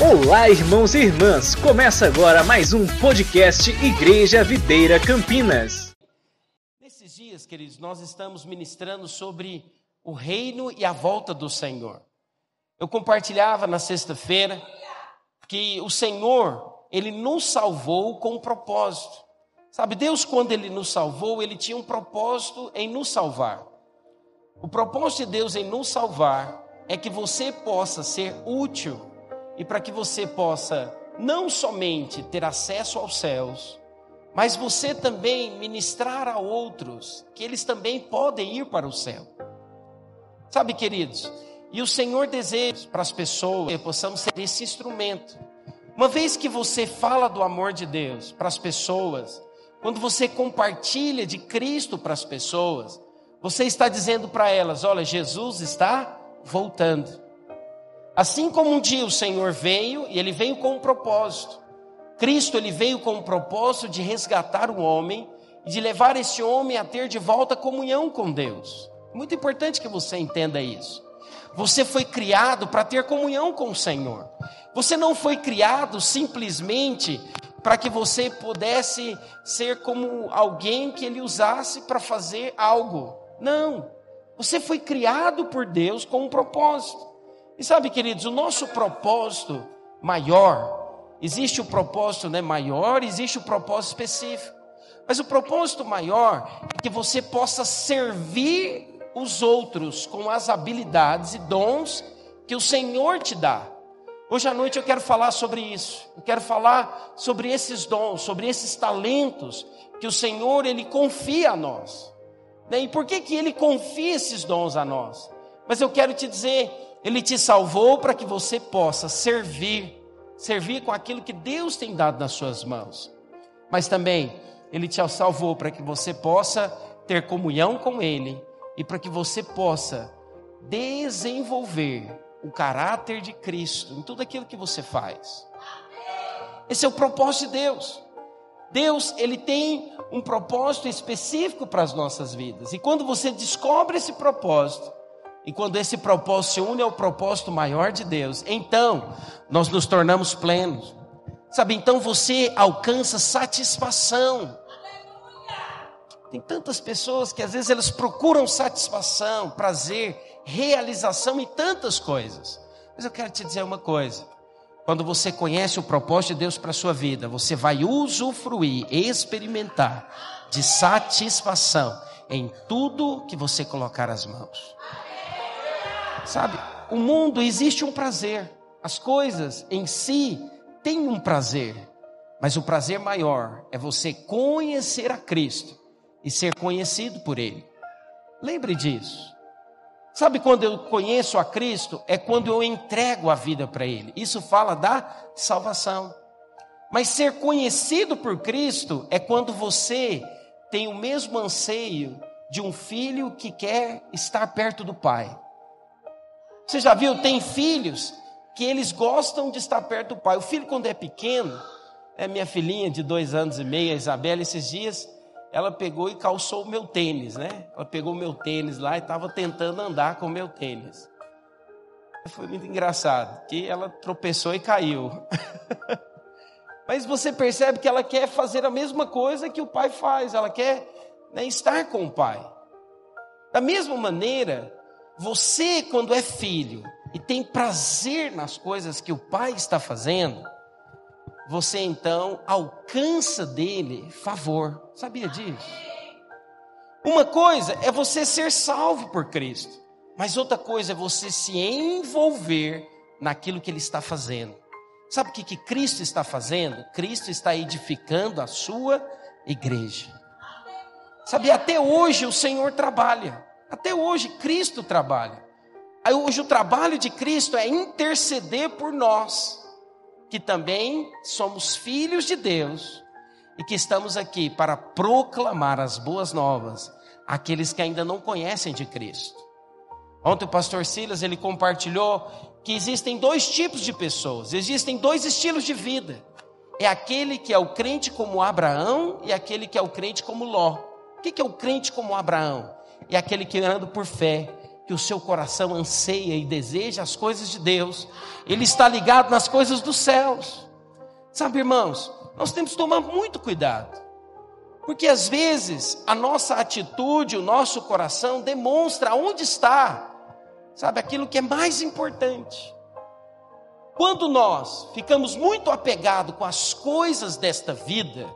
Olá, irmãos e irmãs! Começa agora mais um podcast Igreja Videira Campinas. Nesses dias, queridos, nós estamos ministrando sobre o reino e a volta do Senhor. Eu compartilhava na sexta-feira que o Senhor, ele nos salvou com um propósito. Sabe, Deus, quando ele nos salvou, ele tinha um propósito em nos salvar. O propósito de Deus em nos salvar é que você possa ser útil e para que você possa não somente ter acesso aos céus, mas você também ministrar a outros que eles também podem ir para o céu. Sabe, queridos, e o Senhor deseja para as pessoas que possamos ser esse instrumento. Uma vez que você fala do amor de Deus para as pessoas, quando você compartilha de Cristo para as pessoas, você está dizendo para elas: olha, Jesus está voltando. Assim como um dia o Senhor veio, e ele veio com um propósito. Cristo ele veio com o propósito de resgatar o homem e de levar esse homem a ter de volta comunhão com Deus. Muito importante que você entenda isso. Você foi criado para ter comunhão com o Senhor. Você não foi criado simplesmente para que você pudesse ser como alguém que ele usasse para fazer algo. Não. Você foi criado por Deus com um propósito. E sabe, queridos, o nosso propósito maior, existe o propósito né, maior, existe o propósito específico. Mas o propósito maior é que você possa servir os outros com as habilidades e dons que o Senhor te dá. Hoje à noite eu quero falar sobre isso. Eu quero falar sobre esses dons, sobre esses talentos que o Senhor ele confia a nós. Né? E por que que ele confia esses dons a nós? Mas eu quero te dizer ele te salvou para que você possa servir, servir com aquilo que Deus tem dado nas suas mãos. Mas também ele te salvou para que você possa ter comunhão com ele e para que você possa desenvolver o caráter de Cristo em tudo aquilo que você faz. Esse é o propósito de Deus. Deus, ele tem um propósito específico para as nossas vidas. E quando você descobre esse propósito, e quando esse propósito se une ao propósito maior de Deus, então nós nos tornamos plenos. Sabe, então você alcança satisfação. Tem tantas pessoas que às vezes elas procuram satisfação, prazer, realização em tantas coisas. Mas eu quero te dizer uma coisa. Quando você conhece o propósito de Deus para a sua vida, você vai usufruir, experimentar de satisfação em tudo que você colocar as mãos. Sabe, o mundo existe um prazer. As coisas em si têm um prazer. Mas o prazer maior é você conhecer a Cristo e ser conhecido por Ele. Lembre disso. Sabe quando eu conheço a Cristo? É quando eu entrego a vida para Ele. Isso fala da salvação. Mas ser conhecido por Cristo é quando você tem o mesmo anseio de um filho que quer estar perto do Pai. Você já viu? Tem filhos que eles gostam de estar perto do pai. O filho, quando é pequeno, é minha filhinha de dois anos e meio, a Isabela, esses dias, ela pegou e calçou o meu tênis, né? Ela pegou o meu tênis lá e estava tentando andar com o meu tênis. Foi muito engraçado, que ela tropeçou e caiu. Mas você percebe que ela quer fazer a mesma coisa que o pai faz, ela quer né, estar com o pai. Da mesma maneira, você, quando é filho e tem prazer nas coisas que o pai está fazendo, você então alcança dele favor. Sabia disso? Uma coisa é você ser salvo por Cristo, mas outra coisa é você se envolver naquilo que ele está fazendo. Sabe o que, que Cristo está fazendo? Cristo está edificando a sua igreja. Sabe, até hoje o Senhor trabalha. Até hoje, Cristo trabalha. Hoje, o trabalho de Cristo é interceder por nós, que também somos filhos de Deus e que estamos aqui para proclamar as boas novas àqueles que ainda não conhecem de Cristo. Ontem o pastor Silas ele compartilhou que existem dois tipos de pessoas, existem dois estilos de vida. É aquele que é o crente como Abraão e aquele que é o crente como Ló. O que é o crente como Abraão? É aquele que anda por fé, que o seu coração anseia e deseja as coisas de Deus, ele está ligado nas coisas dos céus. Sabe, irmãos, nós temos que tomar muito cuidado. Porque às vezes a nossa atitude, o nosso coração demonstra onde está, sabe, aquilo que é mais importante. Quando nós ficamos muito apegados com as coisas desta vida,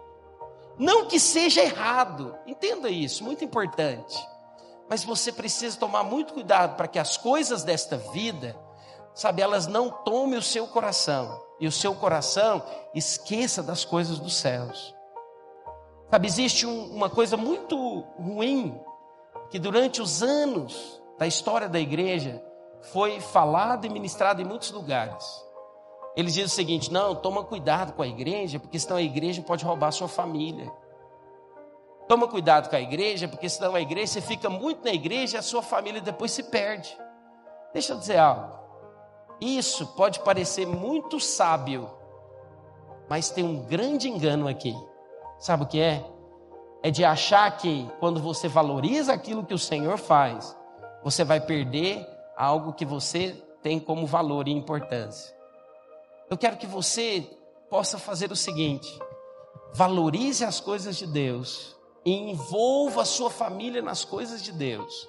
não que seja errado, entenda isso, muito importante. Mas você precisa tomar muito cuidado para que as coisas desta vida, sabe, elas não tomem o seu coração e o seu coração esqueça das coisas dos céus. Sabe, existe um, uma coisa muito ruim que durante os anos da história da igreja foi falado e ministrado em muitos lugares. Eles dizem o seguinte: não, toma cuidado com a igreja, porque senão a igreja pode roubar a sua família. Toma cuidado com a igreja, porque senão a igreja, você fica muito na igreja e a sua família depois se perde. Deixa eu dizer algo. Isso pode parecer muito sábio, mas tem um grande engano aqui. Sabe o que é? É de achar que quando você valoriza aquilo que o Senhor faz, você vai perder algo que você tem como valor e importância. Eu quero que você possa fazer o seguinte: valorize as coisas de Deus e envolva a sua família nas coisas de Deus.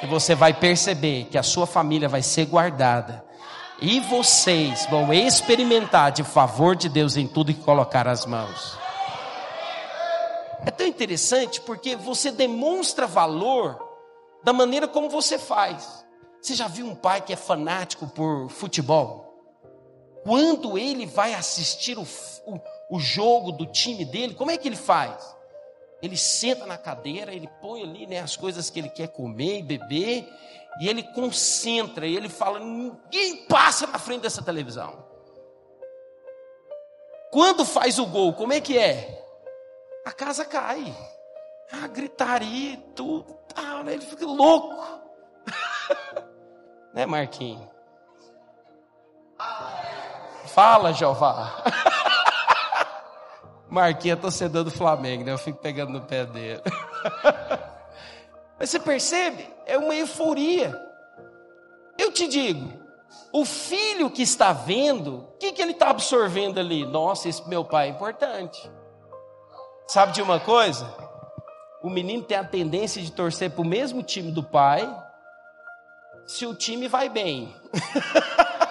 Que você vai perceber que a sua família vai ser guardada e vocês vão experimentar de favor de Deus em tudo que colocar as mãos. É tão interessante porque você demonstra valor da maneira como você faz. Você já viu um pai que é fanático por futebol? Quando ele vai assistir o, o, o jogo do time dele, como é que ele faz? Ele senta na cadeira, ele põe ali né, as coisas que ele quer comer e beber, e ele concentra, e ele fala: ninguém passa na frente dessa televisão. Quando faz o gol, como é que é? a casa cai. A gritaria, tudo, tal, né? ele fica louco. né, Marquinhos? Fala, Jeová. Marquinhos é torcedor do Flamengo, né? Eu fico pegando no pé dele. Mas você percebe? É uma euforia. Eu te digo, o filho que está vendo, o que, que ele está absorvendo ali? Nossa, esse meu pai é importante. Sabe de uma coisa? O menino tem a tendência de torcer para o mesmo time do pai, se o time vai bem.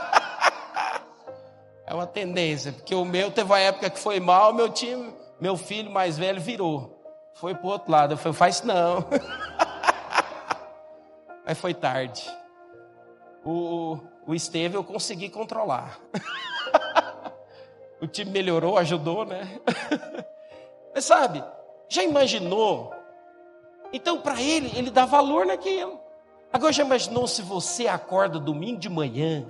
é uma tendência, porque o meu teve uma época que foi mal, meu time, meu filho mais velho virou. Foi para o outro lado. Eu falei, faz não. Mas foi tarde. O, o Esteve eu consegui controlar. o time melhorou, ajudou, né? Mas sabe, já imaginou? Então, para ele, ele dá valor naquilo. Agora, já imaginou se você acorda domingo de manhã,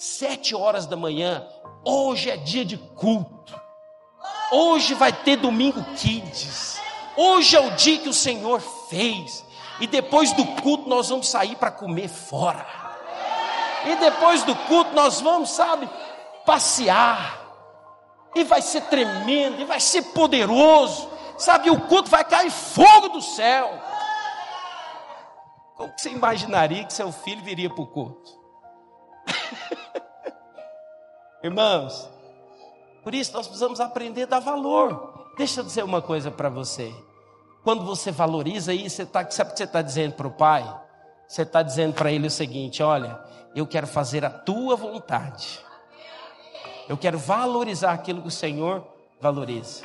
sete horas da manhã, hoje é dia de culto, hoje vai ter domingo kids, hoje é o dia que o Senhor fez, e depois do culto nós vamos sair para comer fora, e depois do culto nós vamos, sabe, passear, e vai ser tremendo, e vai ser poderoso, sabe? O culto vai cair fogo do céu. Como que você imaginaria que seu filho viria para o culto? Irmãos, por isso nós precisamos aprender a dar valor. Deixa eu dizer uma coisa para você. Quando você valoriza isso, você tá, sabe o que você está dizendo para o pai? Você está dizendo para ele o seguinte: olha, eu quero fazer a tua vontade. Eu quero valorizar aquilo que o Senhor valoriza.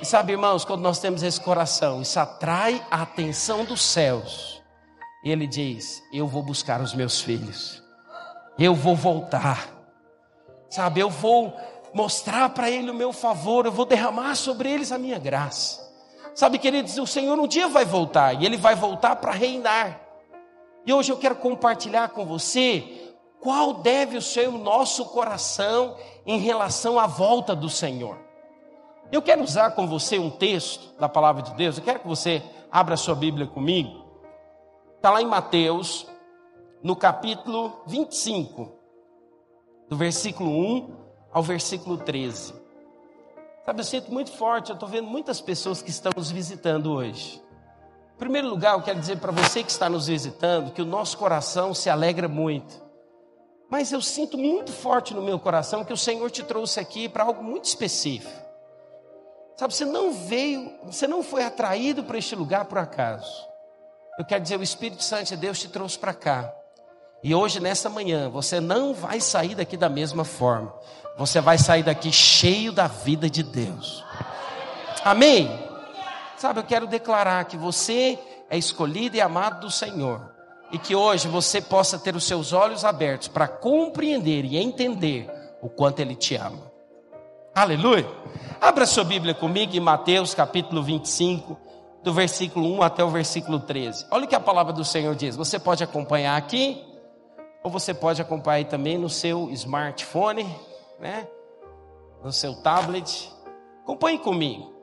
E sabe, irmãos, quando nós temos esse coração, isso atrai a atenção dos céus. E ele diz: Eu vou buscar os meus filhos, eu vou voltar, sabe, eu vou mostrar para ele o meu favor, eu vou derramar sobre eles a minha graça. Sabe, queridos, o Senhor um dia vai voltar e ele vai voltar para reinar. E hoje eu quero compartilhar com você qual deve ser o nosso coração em relação à volta do Senhor. Eu quero usar com você um texto da palavra de Deus, eu quero que você abra sua Bíblia comigo. Está lá em Mateus, no capítulo 25, do versículo 1 ao versículo 13. Sabe, eu sinto muito forte, eu estou vendo muitas pessoas que estão nos visitando hoje. Em primeiro lugar, eu quero dizer para você que está nos visitando que o nosso coração se alegra muito. Mas eu sinto muito forte no meu coração que o Senhor te trouxe aqui para algo muito específico. Sabe, você não veio, você não foi atraído para este lugar por acaso. Eu quero dizer, o Espírito Santo de Deus te trouxe para cá. E hoje, nessa manhã, você não vai sair daqui da mesma forma. Você vai sair daqui cheio da vida de Deus. Amém? Sabe, eu quero declarar que você é escolhido e amado do Senhor e que hoje você possa ter os seus olhos abertos para compreender e entender o quanto Ele te ama. Aleluia! Abra sua Bíblia comigo em Mateus capítulo 25, do versículo 1 até o versículo 13. Olha o que a palavra do Senhor diz. Você pode acompanhar aqui, ou você pode acompanhar também no seu smartphone, né? no seu tablet. Acompanhe comigo.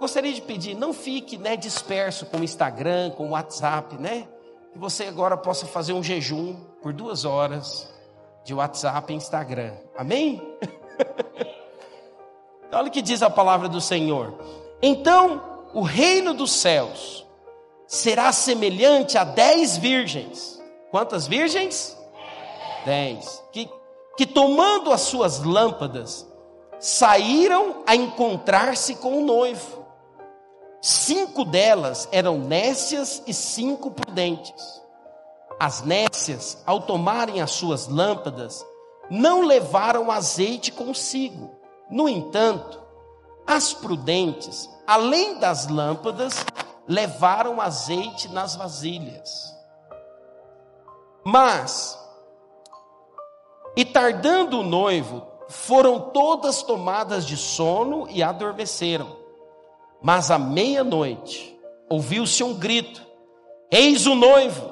Gostaria de pedir, não fique né, disperso com o Instagram, com o WhatsApp, né? que você agora possa fazer um jejum por duas horas de WhatsApp e Instagram. Amém? Olha o que diz a palavra do Senhor. Então, o reino dos céus será semelhante a dez virgens. Quantas virgens? Dez. Que, que tomando as suas lâmpadas, saíram a encontrar-se com o noivo. Cinco delas eram nécias e cinco prudentes. As nécias, ao tomarem as suas lâmpadas, não levaram azeite consigo. No entanto, as prudentes, além das lâmpadas, levaram azeite nas vasilhas. Mas, e tardando o noivo, foram todas tomadas de sono e adormeceram. Mas à meia-noite ouviu-se um grito: Eis o noivo,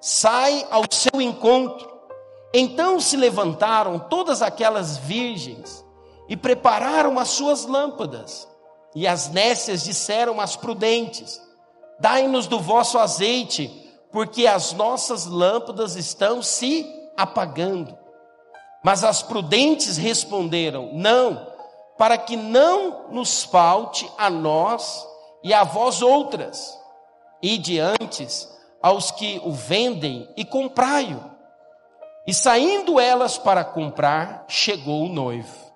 sai ao seu encontro. Então se levantaram todas aquelas virgens e prepararam as suas lâmpadas. E as nécias disseram às prudentes: Dai-nos do vosso azeite, porque as nossas lâmpadas estão se apagando. Mas as prudentes responderam: Não, para que não nos falte a nós e a vós outras, e diante aos que o vendem e comprai-o. E saindo elas para comprar, chegou o noivo.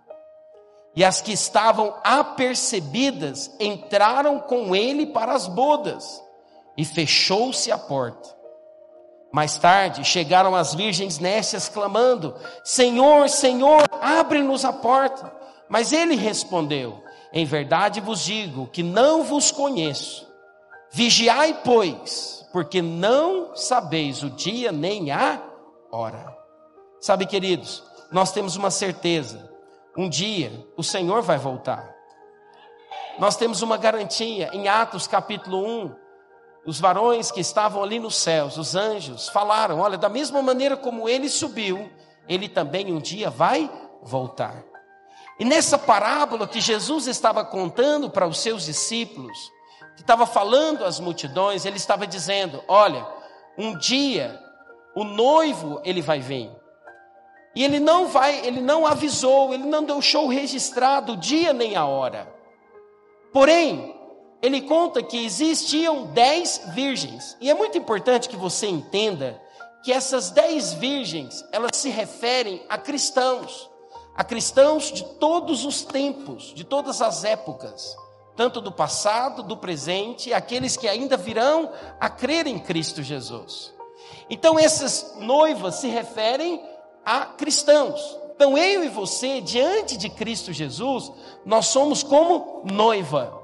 E as que estavam apercebidas entraram com ele para as bodas, e fechou-se a porta. Mais tarde chegaram as virgens nécias clamando: Senhor, Senhor, abre-nos a porta. Mas ele respondeu: Em verdade vos digo que não vos conheço. Vigiai, pois, porque não sabeis o dia nem a hora. Sabe, queridos, nós temos uma certeza: um dia o Senhor vai voltar. Nós temos uma garantia em Atos capítulo 1. Os varões que estavam ali nos céus, os anjos, falaram: Olha, da mesma maneira como ele subiu, ele também um dia vai voltar. E nessa parábola que Jesus estava contando para os seus discípulos, que estava falando às multidões, ele estava dizendo: Olha, um dia o noivo ele vai vir. E ele não vai, ele não avisou, ele não deixou registrado o dia nem a hora. Porém, ele conta que existiam dez virgens. E é muito importante que você entenda que essas dez virgens, elas se referem a cristãos a cristãos de todos os tempos, de todas as épocas, tanto do passado, do presente, aqueles que ainda virão a crer em Cristo Jesus. Então, essas noivas se referem a cristãos. Então, eu e você, diante de Cristo Jesus, nós somos como noiva.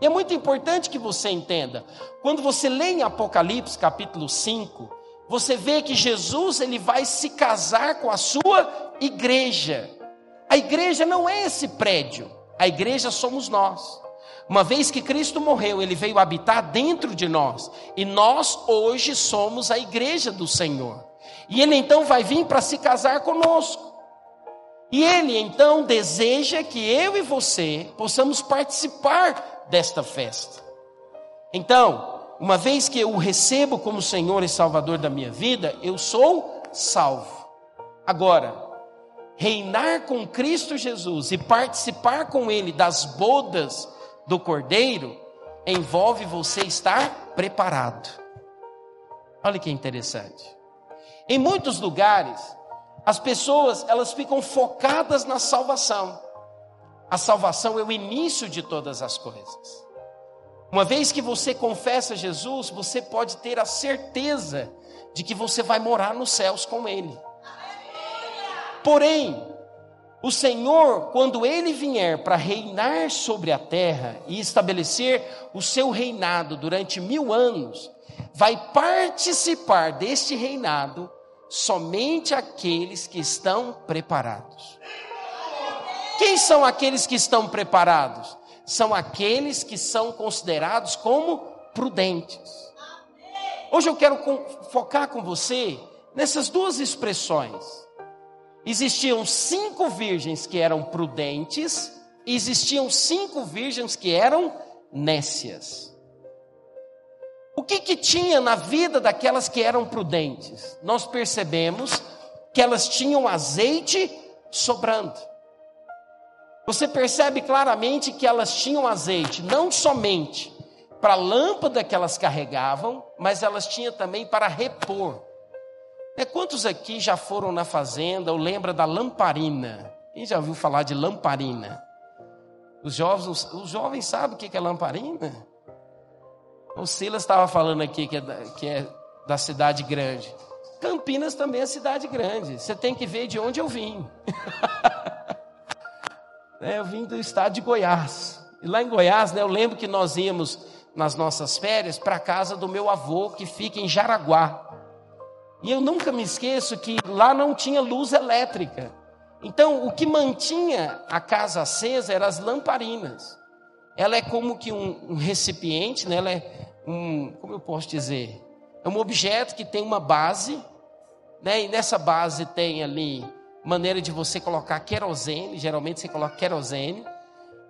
E é muito importante que você entenda. Quando você lê em Apocalipse capítulo 5, você vê que Jesus ele vai se casar com a sua igreja. A igreja não é esse prédio, a igreja somos nós. Uma vez que Cristo morreu, ele veio habitar dentro de nós, e nós hoje somos a igreja do Senhor. E ele então vai vir para se casar conosco. E ele então deseja que eu e você possamos participar desta festa. Então, uma vez que eu o recebo como Senhor e Salvador da minha vida, eu sou salvo. Agora, reinar com Cristo Jesus e participar com Ele das bodas do Cordeiro, envolve você estar preparado. Olha que interessante. Em muitos lugares, as pessoas elas ficam focadas na salvação. A salvação é o início de todas as coisas. Uma vez que você confessa Jesus, você pode ter a certeza de que você vai morar nos céus com Ele. Porém, o Senhor, quando Ele vier para reinar sobre a terra e estabelecer o seu reinado durante mil anos, vai participar deste reinado somente aqueles que estão preparados. Quem são aqueles que estão preparados? São aqueles que são considerados como prudentes. Hoje eu quero focar com você nessas duas expressões. Existiam cinco virgens que eram prudentes, e existiam cinco virgens que eram nécias. O que, que tinha na vida daquelas que eram prudentes? Nós percebemos que elas tinham azeite sobrando. Você percebe claramente que elas tinham azeite, não somente para a lâmpada que elas carregavam, mas elas tinham também para repor. É, quantos aqui já foram na fazenda ou lembra da lamparina? Quem já ouviu falar de lamparina? Os jovens, os jovens sabem o que é lamparina? O Silas estava falando aqui que é, da, que é da cidade grande. Campinas também é cidade grande. Você tem que ver de onde eu vim. É, eu vim do estado de Goiás. E lá em Goiás, né, eu lembro que nós íamos nas nossas férias para a casa do meu avô, que fica em Jaraguá. E eu nunca me esqueço que lá não tinha luz elétrica. Então, o que mantinha a casa acesa eram as lamparinas. Ela é como que um, um recipiente, né? ela é um, como eu posso dizer? É um objeto que tem uma base, né? e nessa base tem ali maneira de você colocar querosene, geralmente você coloca querosene,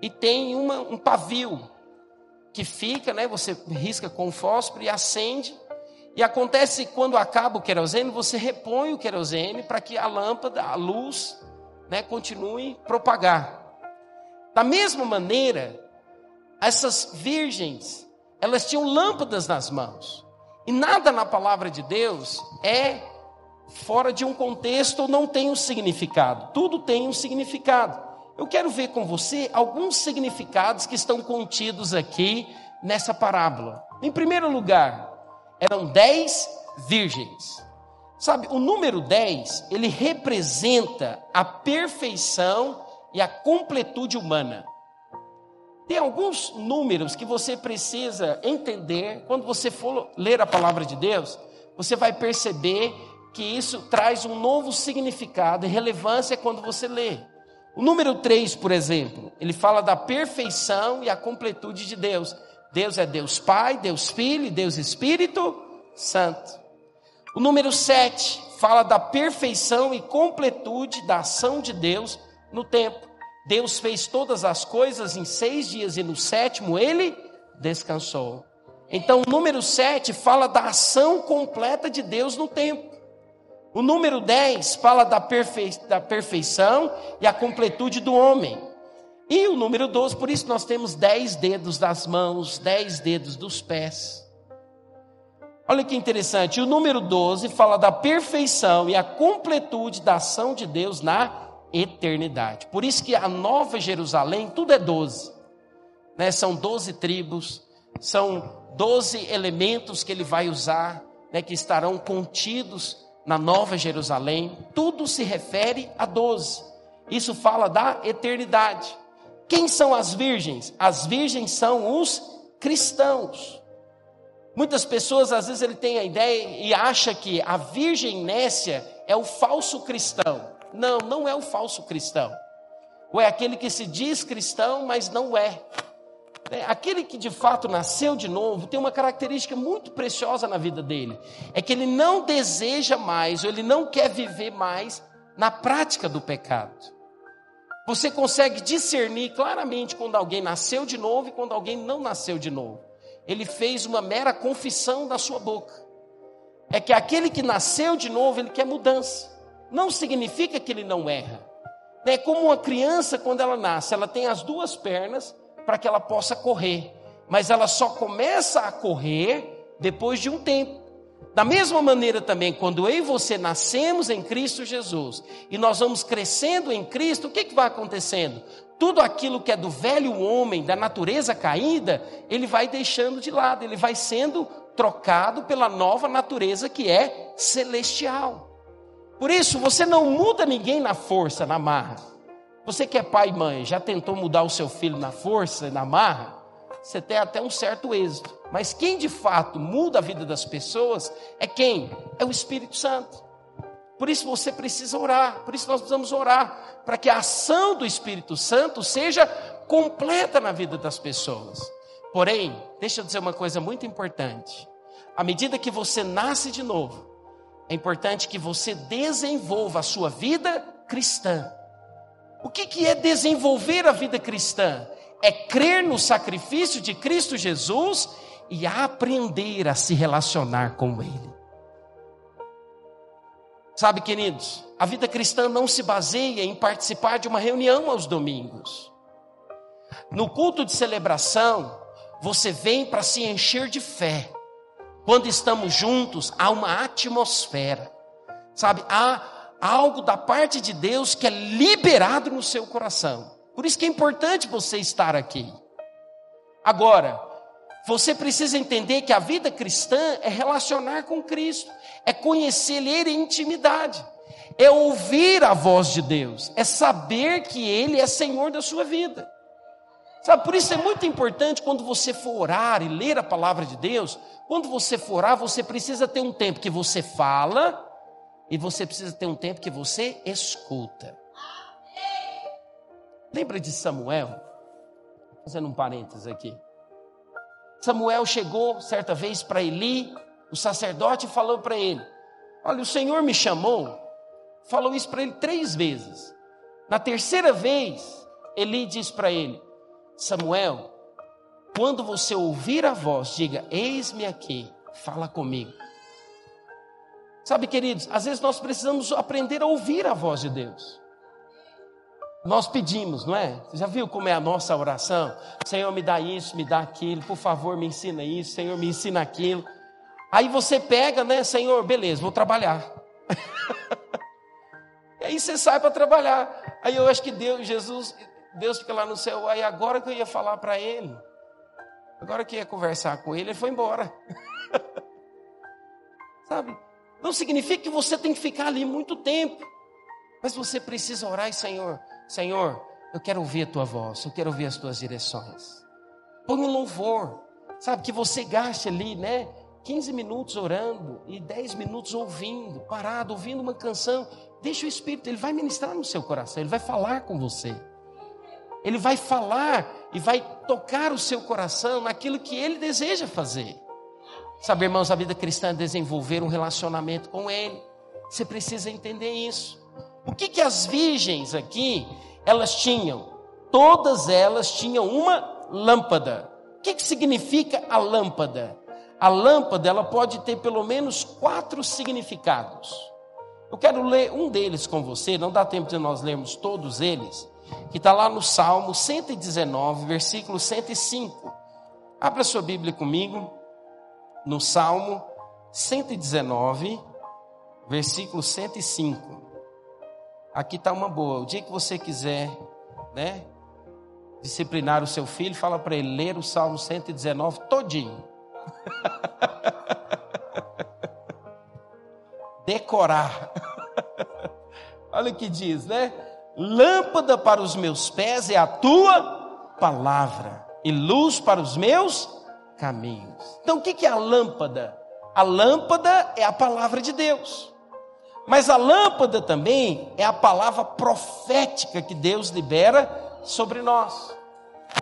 e tem uma, um pavio que fica, né? Você risca com fósforo e acende. E acontece que quando acaba o querosene, você repõe o querosene para que a lâmpada, a luz, né, continue propagar. Da mesma maneira, essas virgens, elas tinham lâmpadas nas mãos. E nada na palavra de Deus é fora de um contexto não tem um significado. Tudo tem um significado. Eu quero ver com você alguns significados que estão contidos aqui nessa parábola. Em primeiro lugar, eram dez virgens. Sabe, o número 10, ele representa a perfeição e a completude humana. Tem alguns números que você precisa entender quando você for ler a palavra de Deus, você vai perceber que isso traz um novo significado e relevância quando você lê. O número 3, por exemplo, ele fala da perfeição e a completude de Deus. Deus é Deus Pai, Deus Filho, Deus Espírito Santo. O número 7 fala da perfeição e completude da ação de Deus no tempo. Deus fez todas as coisas em seis dias e no sétimo ele descansou. Então, o número 7 fala da ação completa de Deus no tempo. O número 10 fala da, perfe... da perfeição e a completude do homem. E o número 12, por isso nós temos 10 dedos das mãos, 10 dedos dos pés. Olha que interessante, o número 12 fala da perfeição e a completude da ação de Deus na eternidade. Por isso que a Nova Jerusalém, tudo é 12. Né? São 12 tribos, são 12 elementos que ele vai usar, né, que estarão contidos na Nova Jerusalém, tudo se refere a doze. Isso fala da eternidade. Quem são as virgens? As virgens são os cristãos. Muitas pessoas às vezes ele tem a ideia e acha que a virgem Nécia é o falso cristão. Não, não é o falso cristão. Ou é aquele que se diz cristão, mas não é. É, aquele que de fato nasceu de novo tem uma característica muito preciosa na vida dele: é que ele não deseja mais, ou ele não quer viver mais na prática do pecado. Você consegue discernir claramente quando alguém nasceu de novo e quando alguém não nasceu de novo. Ele fez uma mera confissão da sua boca. É que aquele que nasceu de novo, ele quer mudança. Não significa que ele não erra. É como uma criança quando ela nasce, ela tem as duas pernas para que ela possa correr. mas ela só começa a correr depois de um tempo. Da mesma maneira também, quando eu e você nascemos em Cristo Jesus e nós vamos crescendo em Cristo, o que, que vai acontecendo? Tudo aquilo que é do velho homem, da natureza caída, ele vai deixando de lado, ele vai sendo trocado pela nova natureza que é celestial. Por isso, você não muda ninguém na força, na marra. Você que é pai e mãe, já tentou mudar o seu filho na força, na marra? Você tem até um certo êxito. Mas quem de fato muda a vida das pessoas é quem? É o Espírito Santo. Por isso você precisa orar, por isso nós precisamos orar, para que a ação do Espírito Santo seja completa na vida das pessoas. Porém, deixa eu dizer uma coisa muito importante. À medida que você nasce de novo, é importante que você desenvolva a sua vida cristã. O que, que é desenvolver a vida cristã? É crer no sacrifício de Cristo Jesus e aprender a se relacionar com Ele. Sabe, queridos, a vida cristã não se baseia em participar de uma reunião aos domingos. No culto de celebração, você vem para se encher de fé. Quando estamos juntos, há uma atmosfera, sabe? Há algo da parte de Deus que é liberado no seu coração. Por isso que é importante você estar aqui. Agora, você precisa entender que a vida cristã é relacionar com Cristo, é conhecer Ele em intimidade, é ouvir a voz de Deus, é saber que Ele é Senhor da sua vida. Sabe, por isso é muito importante quando você for orar e ler a palavra de Deus, quando você for orar, você precisa ter um tempo que você fala e você precisa ter um tempo que você escuta. Lembra de Samuel? Fazendo um parênteses aqui. Samuel chegou certa vez para Eli, o sacerdote, falou para ele: Olha, o Senhor me chamou. Falou isso para ele três vezes. Na terceira vez, Eli diz para ele: Samuel, quando você ouvir a voz, diga: Eis-me aqui, fala comigo. Sabe, queridos, às vezes nós precisamos aprender a ouvir a voz de Deus. Nós pedimos, não é? Você já viu como é a nossa oração? Senhor, me dá isso, me dá aquilo, por favor, me ensina isso, Senhor, me ensina aquilo. Aí você pega, né, Senhor, beleza, vou trabalhar. e aí você sai para trabalhar. Aí eu acho que Deus, Jesus, Deus fica lá no céu, aí agora que eu ia falar para ele, agora que eu ia conversar com ele, ele foi embora. Sabe? Não significa que você tem que ficar ali muito tempo. Mas você precisa orar e, Senhor, Senhor, eu quero ouvir a tua voz, eu quero ouvir as tuas direções. Põe um louvor, sabe, que você gaste ali, né? 15 minutos orando e 10 minutos ouvindo, parado, ouvindo uma canção. Deixa o Espírito, ele vai ministrar no seu coração, ele vai falar com você. Ele vai falar e vai tocar o seu coração naquilo que ele deseja fazer. Sabe, irmãos, a vida cristã é desenvolver um relacionamento com ele. Você precisa entender isso. O que, que as virgens aqui, elas tinham? Todas elas tinham uma lâmpada. O que, que significa a lâmpada? A lâmpada, ela pode ter pelo menos quatro significados. Eu quero ler um deles com você, não dá tempo de nós lermos todos eles, que está lá no Salmo 119, versículo 105. Abra sua Bíblia comigo, no Salmo 119, versículo 105. Aqui está uma boa. O dia que você quiser, né, disciplinar o seu filho, fala para ele ler o Salmo 119 todinho. Decorar. Olha o que diz, né? Lâmpada para os meus pés é a tua palavra, e luz para os meus caminhos. Então, o que é a lâmpada? A lâmpada é a palavra de Deus. Mas a lâmpada também é a palavra profética que Deus libera sobre nós.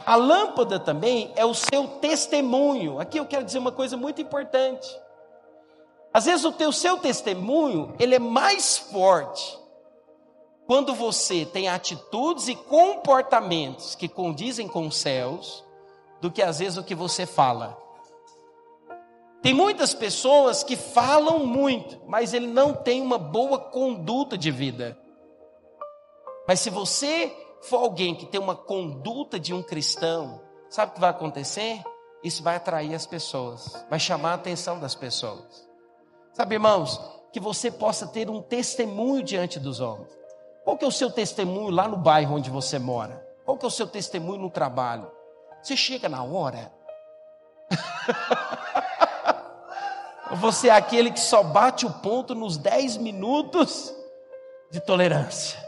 A lâmpada também é o seu testemunho. Aqui eu quero dizer uma coisa muito importante. Às vezes o teu seu testemunho, ele é mais forte quando você tem atitudes e comportamentos que condizem com os céus, do que às vezes o que você fala. Tem muitas pessoas que falam muito, mas ele não tem uma boa conduta de vida. Mas se você for alguém que tem uma conduta de um cristão, sabe o que vai acontecer? isso vai atrair as pessoas, vai chamar a atenção das pessoas. Sabe, irmãos, que você possa ter um testemunho diante dos homens. Qual que é o seu testemunho lá no bairro onde você mora? Qual que é o seu testemunho no trabalho? Você chega na hora? você é aquele que só bate o ponto nos 10 minutos de tolerância?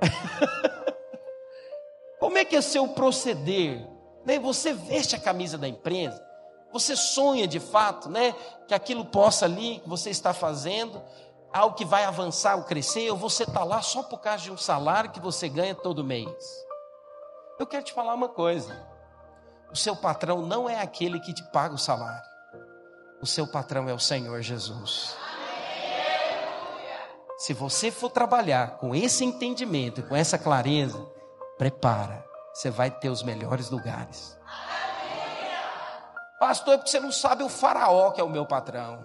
Como é que é seu proceder? Né? Você veste a camisa da empresa, você sonha de fato, né? Que aquilo possa ali, que você está fazendo, algo que vai avançar ou crescer, ou você está lá só por causa de um salário que você ganha todo mês. Eu quero te falar uma coisa: o seu patrão não é aquele que te paga o salário, o seu patrão é o Senhor Jesus. Se você for trabalhar com esse entendimento, com essa clareza, prepara, você vai ter os melhores lugares. Pastor, é porque você não sabe o faraó que é o meu patrão.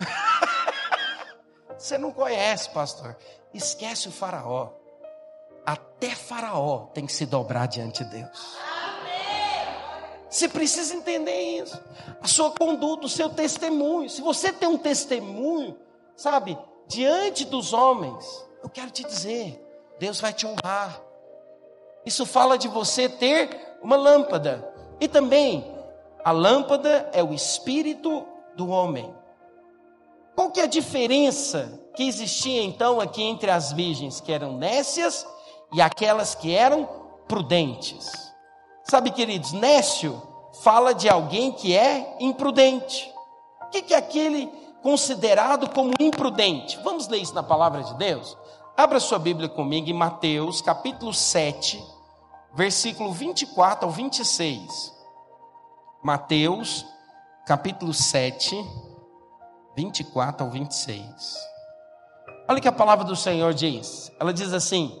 você não conhece, pastor. Esquece o faraó. Até faraó tem que se dobrar diante de Deus. Você precisa entender isso. A sua conduta, o seu testemunho. Se você tem um testemunho, sabe, diante dos homens, eu quero te dizer, Deus vai te honrar. Isso fala de você ter uma lâmpada. E também, a lâmpada é o espírito do homem. Qual que é a diferença que existia então aqui entre as virgens que eram nécias e aquelas que eram prudentes? Sabe, queridos, nécio fala de alguém que é imprudente. O que é aquele considerado como imprudente? Vamos ler isso na palavra de Deus? Abra sua Bíblia comigo em Mateus, capítulo 7, versículo 24 ao 26. Mateus, capítulo 7, 24 ao 26. Olha o que a palavra do Senhor diz. Ela diz assim: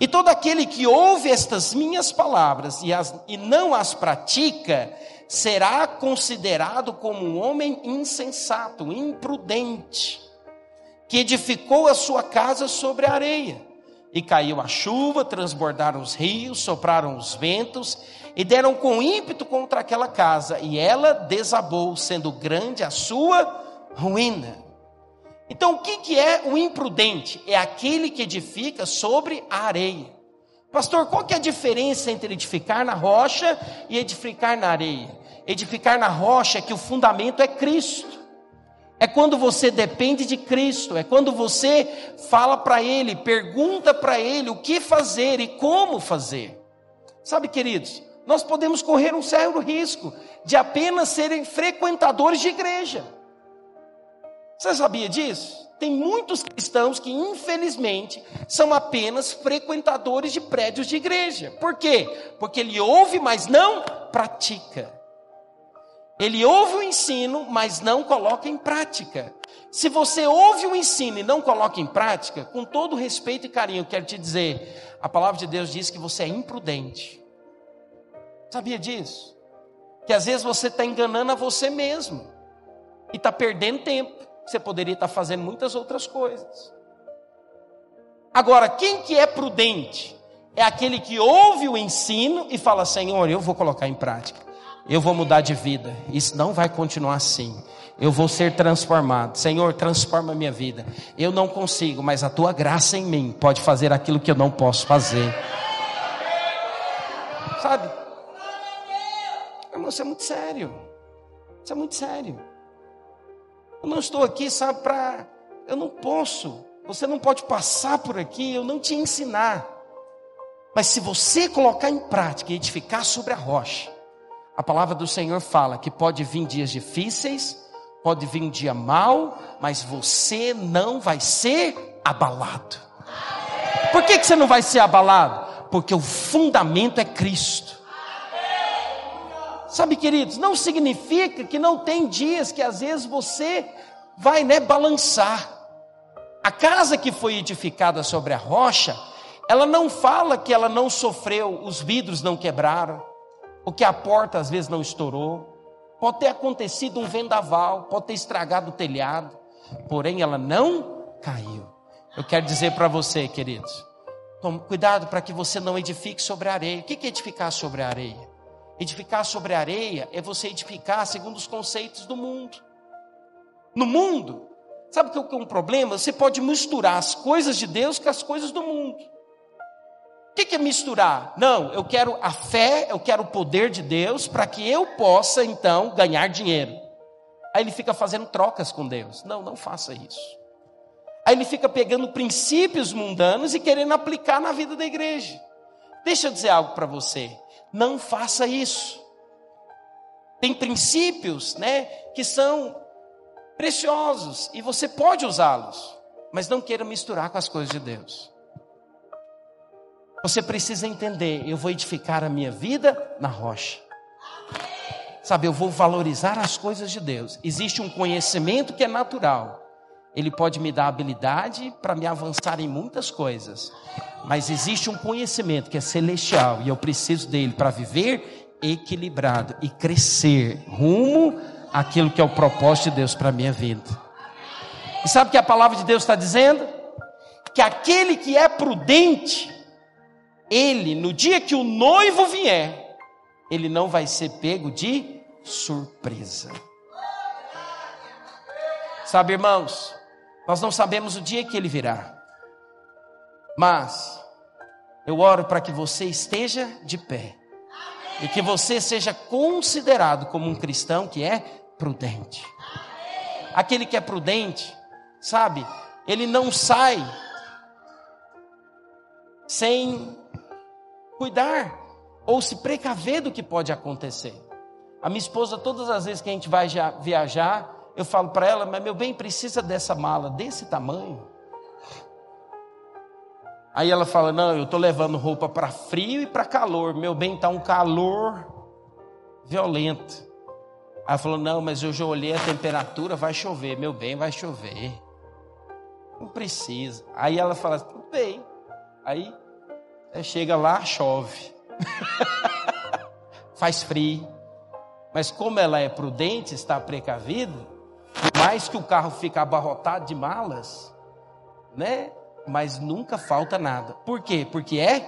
E todo aquele que ouve estas minhas palavras e, as, e não as pratica, será considerado como um homem insensato, imprudente, que edificou a sua casa sobre a areia. E caiu a chuva, transbordaram os rios, sopraram os ventos, e deram com ímpeto contra aquela casa, e ela desabou, sendo grande a sua ruína. Então, o que, que é o imprudente? É aquele que edifica sobre a areia. Pastor, qual que é a diferença entre edificar na rocha e edificar na areia? Edificar na rocha é que o fundamento é Cristo. É quando você depende de Cristo, é quando você fala para Ele, pergunta para Ele o que fazer e como fazer. Sabe, queridos, nós podemos correr um sério risco de apenas serem frequentadores de igreja. Você sabia disso? Tem muitos cristãos que, infelizmente, são apenas frequentadores de prédios de igreja. Por quê? Porque ele ouve, mas não pratica. Ele ouve o ensino, mas não coloca em prática. Se você ouve o ensino e não coloca em prática, com todo respeito e carinho, quero te dizer, a palavra de Deus diz que você é imprudente. Sabia disso? Que às vezes você está enganando a você mesmo e está perdendo tempo. Você poderia estar fazendo muitas outras coisas. Agora, quem que é prudente? É aquele que ouve o ensino e fala: Senhor, eu vou colocar em prática eu vou mudar de vida. Isso não vai continuar assim. Eu vou ser transformado. Senhor, transforma minha vida. Eu não consigo, mas a tua graça em mim pode fazer aquilo que eu não posso fazer. Sabe? Irmão, isso é muito sério. Isso é muito sério. Eu não estou aqui, sabe, para. Eu não posso. Você não pode passar por aqui, eu não te ensinar. Mas se você colocar em prática e edificar sobre a rocha, a palavra do Senhor fala que pode vir dias difíceis, pode vir um dia mal, mas você não vai ser abalado. Por que, que você não vai ser abalado? Porque o fundamento é Cristo. Sabe, queridos, não significa que não tem dias que às vezes você vai, né, balançar. A casa que foi edificada sobre a rocha, ela não fala que ela não sofreu, os vidros não quebraram, ou que a porta às vezes não estourou. Pode ter acontecido um vendaval, pode ter estragado o telhado, porém ela não caiu. Eu quero dizer para você, queridos, tome cuidado para que você não edifique sobre a areia. O que é edificar sobre a areia? Edificar sobre a areia é você edificar segundo os conceitos do mundo. No mundo, sabe o que é um problema? Você pode misturar as coisas de Deus com as coisas do mundo. O que é misturar? Não, eu quero a fé, eu quero o poder de Deus para que eu possa então ganhar dinheiro. Aí ele fica fazendo trocas com Deus. Não, não faça isso. Aí ele fica pegando princípios mundanos e querendo aplicar na vida da igreja. Deixa eu dizer algo para você. Não faça isso. Tem princípios, né, que são preciosos e você pode usá-los, mas não queira misturar com as coisas de Deus. Você precisa entender, eu vou edificar a minha vida na rocha. Sabe, eu vou valorizar as coisas de Deus. Existe um conhecimento que é natural. Ele pode me dar habilidade para me avançar em muitas coisas. Mas existe um conhecimento que é celestial e eu preciso dele para viver equilibrado e crescer rumo àquilo que é o propósito de Deus para a minha vida. E sabe o que a palavra de Deus está dizendo? Que aquele que é prudente, ele, no dia que o noivo vier, ele não vai ser pego de surpresa. Sabe, irmãos, nós não sabemos o dia que ele virá. Mas eu oro para que você esteja de pé. E que você seja considerado como um cristão que é prudente. Aquele que é prudente, sabe, ele não sai sem cuidar ou se precaver do que pode acontecer. A minha esposa, todas as vezes que a gente vai viajar, eu falo para ela, mas meu bem, precisa dessa mala desse tamanho? Aí ela fala: Não, eu estou levando roupa para frio e para calor. Meu bem, está um calor violento. Aí ela falou: Não, mas eu já olhei a temperatura, vai chover. Meu bem, vai chover. Não precisa. Aí ela fala: Tudo bem. Aí chega lá, chove. Faz frio. Mas como ela é prudente, está precavida, por mais que o carro fique abarrotado de malas, né? mas nunca falta nada. Por quê? Porque é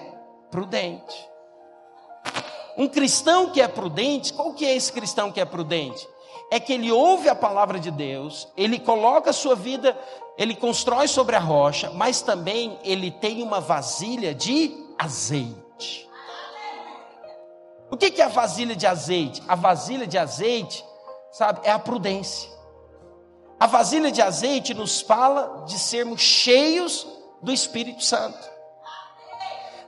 prudente. Um cristão que é prudente, qual que é esse cristão que é prudente? É que ele ouve a palavra de Deus, ele coloca a sua vida, ele constrói sobre a rocha, mas também ele tem uma vasilha de azeite. O que é a vasilha de azeite? A vasilha de azeite, sabe, é a prudência. A vasilha de azeite nos fala de sermos cheios do Espírito Santo.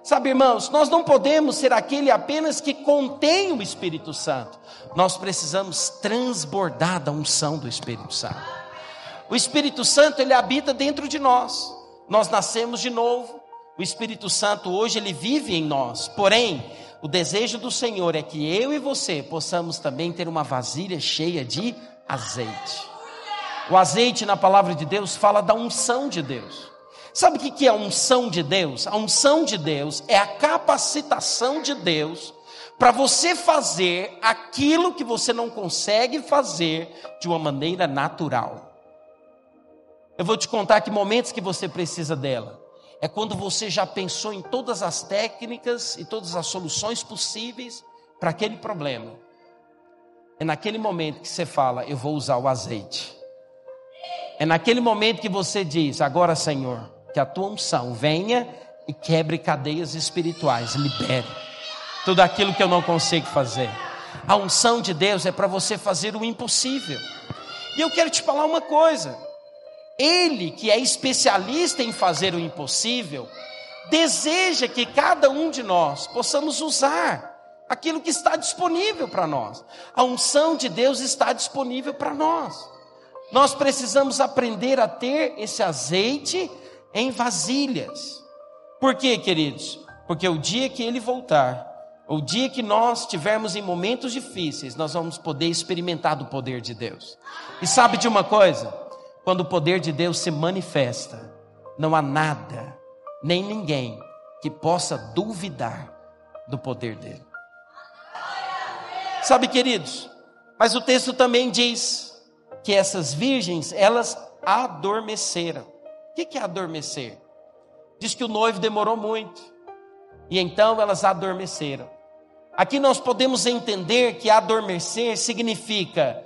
Sabe, irmãos, nós não podemos ser aquele apenas que contém o Espírito Santo. Nós precisamos transbordar da unção do Espírito Santo. O Espírito Santo, ele habita dentro de nós. Nós nascemos de novo. O Espírito Santo hoje ele vive em nós. Porém, o desejo do Senhor é que eu e você possamos também ter uma vasilha cheia de azeite. O azeite na palavra de Deus fala da unção de Deus. Sabe o que é a unção de Deus? A unção de Deus é a capacitação de Deus para você fazer aquilo que você não consegue fazer de uma maneira natural. Eu vou te contar que momentos que você precisa dela. É quando você já pensou em todas as técnicas e todas as soluções possíveis para aquele problema. É naquele momento que você fala: Eu vou usar o azeite. É naquele momento que você diz: Agora, Senhor, que a tua unção venha e quebre cadeias espirituais, libere tudo aquilo que eu não consigo fazer. A unção de Deus é para você fazer o impossível. E eu quero te falar uma coisa. Ele, que é especialista em fazer o impossível, deseja que cada um de nós possamos usar aquilo que está disponível para nós. A unção de Deus está disponível para nós. Nós precisamos aprender a ter esse azeite em vasilhas. Por quê, queridos? Porque o dia que ele voltar, o dia que nós estivermos em momentos difíceis, nós vamos poder experimentar do poder de Deus. E sabe de uma coisa? quando o poder de Deus se manifesta, não há nada, nem ninguém que possa duvidar do poder dele. Sabe, queridos, mas o texto também diz que essas virgens, elas adormeceram. O que é adormecer? Diz que o noivo demorou muito. E então elas adormeceram. Aqui nós podemos entender que adormecer significa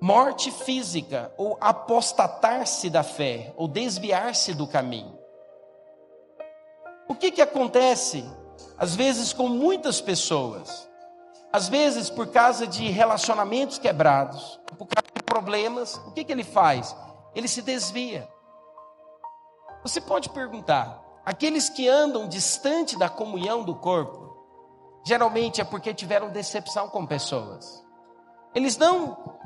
morte física, ou apostatar-se da fé, ou desviar-se do caminho. O que, que acontece, às vezes, com muitas pessoas? Às vezes, por causa de relacionamentos quebrados, por causa de problemas, o que, que ele faz? Ele se desvia. Você pode perguntar: aqueles que andam distante da comunhão do corpo, geralmente é porque tiveram decepção com pessoas. Eles não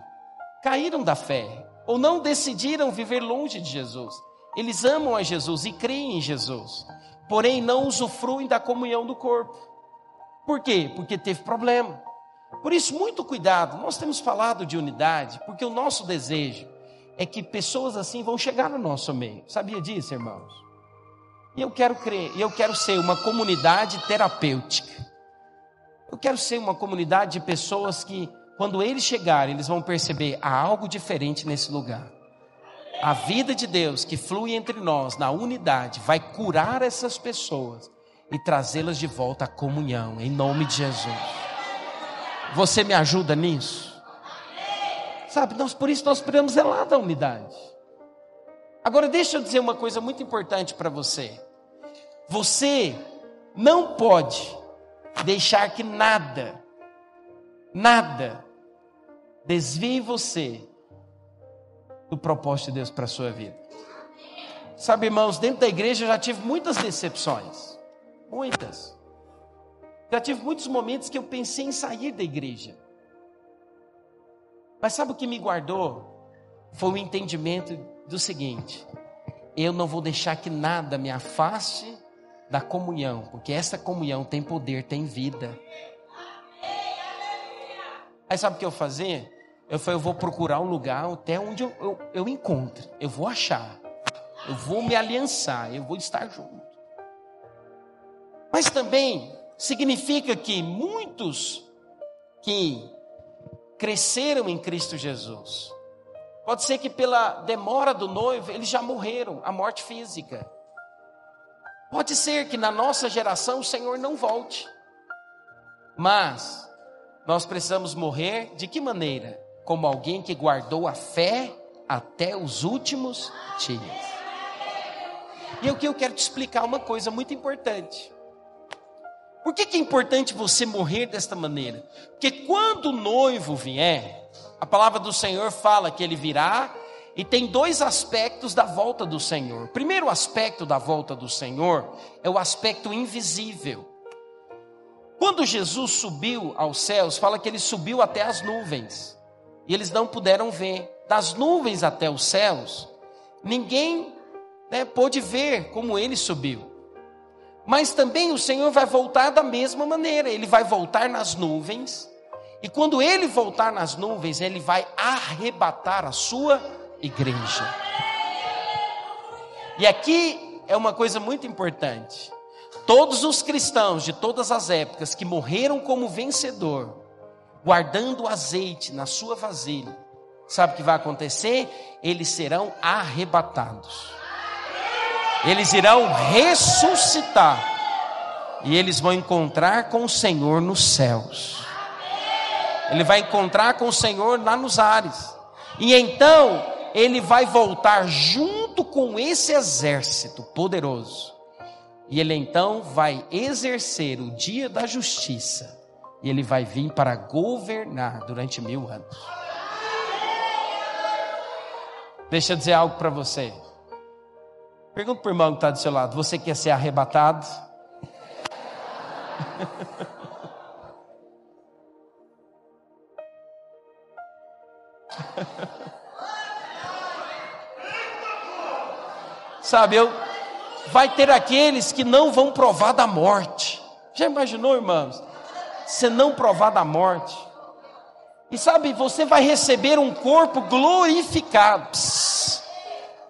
caíram da fé, ou não decidiram viver longe de Jesus. Eles amam a Jesus e creem em Jesus, porém não usufruem da comunhão do corpo. Por quê? Porque teve problema. Por isso, muito cuidado. Nós temos falado de unidade, porque o nosso desejo é que pessoas assim vão chegar no nosso meio. Sabia disso, irmãos? E eu quero crer, eu quero ser uma comunidade terapêutica. Eu quero ser uma comunidade de pessoas que quando eles chegarem, eles vão perceber há algo diferente nesse lugar. A vida de Deus que flui entre nós na unidade vai curar essas pessoas e trazê-las de volta à comunhão, em nome de Jesus. Você me ajuda nisso? Sabe, nós, por isso nós precisamos zelar da unidade. Agora, deixa eu dizer uma coisa muito importante para você. Você não pode deixar que nada, nada desvie você do propósito de Deus para a sua vida. Sabe, irmãos, dentro da igreja eu já tive muitas decepções. Muitas. Já tive muitos momentos que eu pensei em sair da igreja. Mas sabe o que me guardou? Foi o entendimento do seguinte: eu não vou deixar que nada me afaste da comunhão, porque essa comunhão tem poder, tem vida. Aí sabe o que eu fazia? Eu falei, eu vou procurar um lugar até onde eu, eu, eu encontro. Eu vou achar. Eu vou me aliançar. Eu vou estar junto. Mas também significa que muitos que cresceram em Cristo Jesus, pode ser que pela demora do noivo, eles já morreram, a morte física. Pode ser que na nossa geração o Senhor não volte. Mas nós precisamos morrer de que maneira? como alguém que guardou a fé até os últimos dias. E o que eu quero te explicar uma coisa muito importante. Por que, que é importante você morrer desta maneira? Porque quando o noivo vier, a palavra do Senhor fala que ele virá e tem dois aspectos da volta do Senhor. O primeiro aspecto da volta do Senhor é o aspecto invisível. Quando Jesus subiu aos céus, fala que ele subiu até as nuvens e eles não puderam ver. Das nuvens até os céus, ninguém né, pôde ver como ele subiu. Mas também o Senhor vai voltar da mesma maneira, ele vai voltar nas nuvens, e quando ele voltar nas nuvens, ele vai arrebatar a sua igreja. E aqui é uma coisa muito importante. Todos os cristãos de todas as épocas que morreram como vencedor, guardando azeite na sua vasilha, sabe o que vai acontecer? Eles serão arrebatados. Eles irão ressuscitar. E eles vão encontrar com o Senhor nos céus. Ele vai encontrar com o Senhor lá nos ares. E então ele vai voltar junto com esse exército poderoso. E ele então vai exercer o dia da justiça e ele vai vir para governar durante mil anos. Deixa eu dizer algo para você. Pergunta para o irmão que está do seu lado: você quer ser arrebatado? Sabe, eu, vai ter aqueles que não vão provar da morte. Já imaginou, irmãos? você não provar da morte. E sabe, você vai receber um corpo glorificado.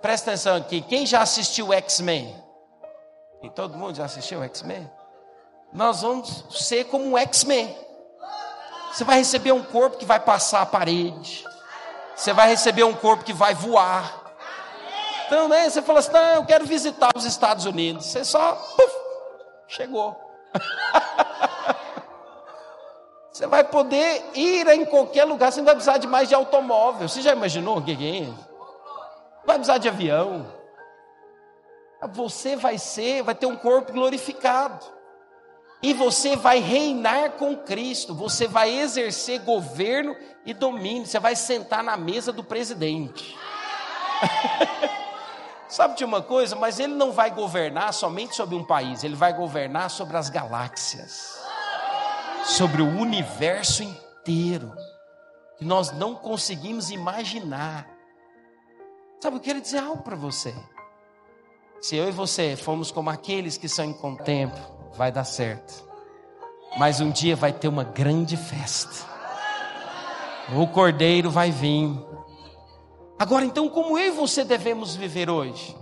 Presta atenção aqui. Quem já assistiu X-Men? E todo mundo já assistiu X-Men? Nós vamos ser como um X-Men. Você vai receber um corpo que vai passar a parede. Você vai receber um corpo que vai voar. Então, né, você fala assim: não, eu quero visitar os Estados Unidos. Você só, puf, chegou. você vai poder ir em qualquer lugar, você não vai precisar de mais de automóvel. Você já imaginou o que é isso? Vai precisar de avião. Você vai ser, vai ter um corpo glorificado. E você vai reinar com Cristo. Você vai exercer governo e domínio. Você vai sentar na mesa do presidente. Sabe de uma coisa? Mas ele não vai governar somente sobre um país, ele vai governar sobre as galáxias, sobre o universo inteiro, que nós não conseguimos imaginar. Sabe, eu quero dizer algo para você. Se eu e você formos como aqueles que são em contemplo, vai dar certo. Mas um dia vai ter uma grande festa. O cordeiro vai vir. Agora, então, como eu e você devemos viver hoje?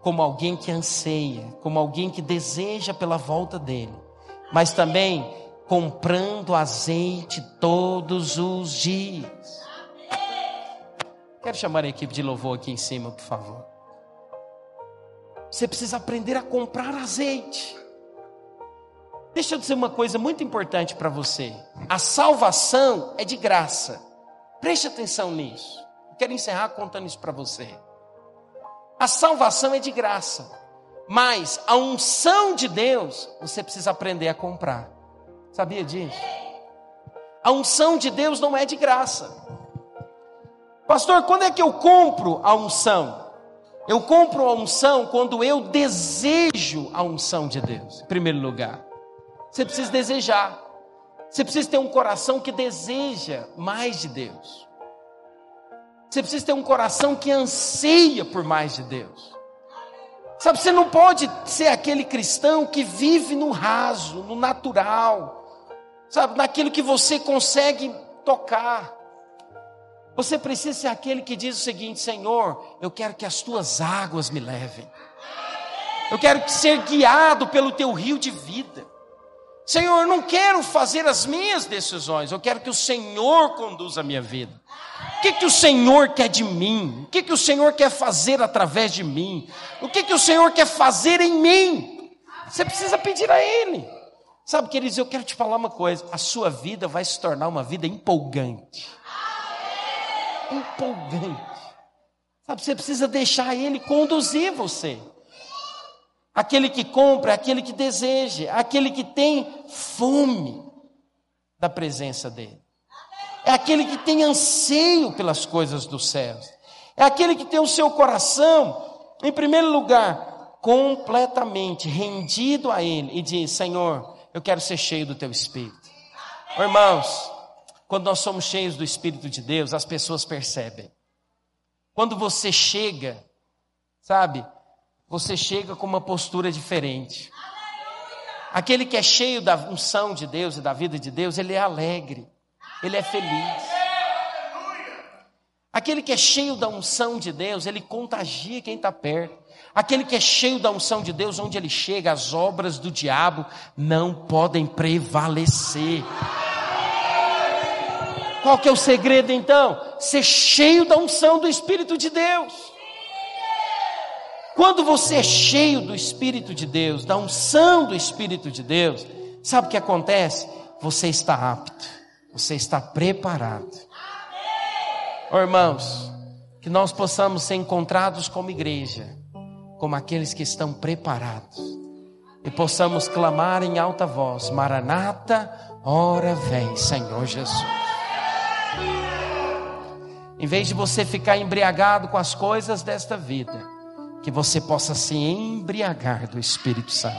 Como alguém que anseia, como alguém que deseja pela volta dele, mas também comprando azeite todos os dias. Quero chamar a equipe de louvor aqui em cima, por favor. Você precisa aprender a comprar azeite. Deixa eu dizer uma coisa muito importante para você. A salvação é de graça. Preste atenção nisso. Quero encerrar contando isso para você. A salvação é de graça, mas a unção de Deus você precisa aprender a comprar. Sabia disso? A unção de Deus não é de graça. Pastor, quando é que eu compro a unção? Eu compro a unção quando eu desejo a unção de Deus, em primeiro lugar. Você precisa desejar. Você precisa ter um coração que deseja mais de Deus. Você precisa ter um coração que anseia por mais de Deus. Sabe, você não pode ser aquele cristão que vive no raso, no natural, sabe, naquilo que você consegue tocar. Você precisa ser aquele que diz o seguinte: Senhor, eu quero que as tuas águas me levem. Eu quero ser guiado pelo teu rio de vida. Senhor, eu não quero fazer as minhas decisões, eu quero que o Senhor conduza a minha vida. O que, que o Senhor quer de mim? O que, que o Senhor quer fazer através de mim? O que, que o Senhor quer fazer em mim? Você precisa pedir a Ele. Sabe, queridos, eu quero te falar uma coisa: a sua vida vai se tornar uma vida empolgante. Empolgante. Sabe, você precisa deixar Ele conduzir você. Aquele que compra, aquele que deseja, aquele que tem fome da presença dEle é aquele que tem anseio pelas coisas dos céus, é aquele que tem o seu coração, em primeiro lugar, completamente rendido a Ele e diz: Senhor, eu quero ser cheio do Teu Espírito. Irmãos, quando nós somos cheios do Espírito de Deus, as pessoas percebem. Quando você chega, sabe, você chega com uma postura diferente. Aquele que é cheio da unção de Deus e da vida de Deus, ele é alegre ele é feliz. Aquele que é cheio da unção de Deus, ele contagia quem está perto. Aquele que é cheio da unção de Deus, onde ele chega, as obras do diabo não podem prevalecer. Qual que é o segredo então? Ser cheio da unção do Espírito de Deus. Quando você é cheio do Espírito de Deus, da unção do Espírito de Deus, sabe o que acontece? Você está apto você está preparado. Oh, irmãos, que nós possamos ser encontrados como igreja, como aqueles que estão preparados, e possamos clamar em alta voz: Maranata, ora vem, Senhor Jesus. Em vez de você ficar embriagado com as coisas desta vida, que você possa se embriagar do Espírito Santo.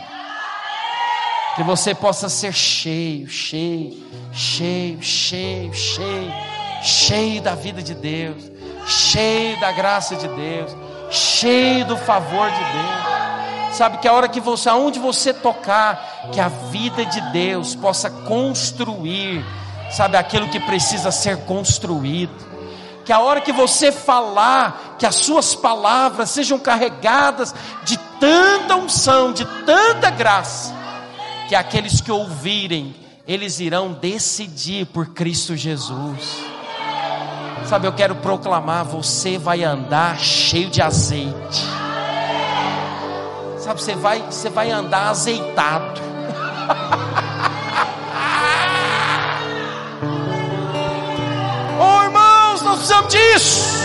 Que você possa ser cheio, cheio, cheio, cheio, cheio, cheio da vida de Deus, cheio da graça de Deus, cheio do favor de Deus. Sabe que a hora que você, aonde você tocar, que a vida de Deus possa construir, sabe, aquilo que precisa ser construído que a hora que você falar, que as suas palavras sejam carregadas de tanta unção, de tanta graça, que aqueles que ouvirem, eles irão decidir por Cristo Jesus. Sabe, eu quero proclamar: você vai andar cheio de azeite. Sabe, você vai, você vai andar azeitado. precisamos disso.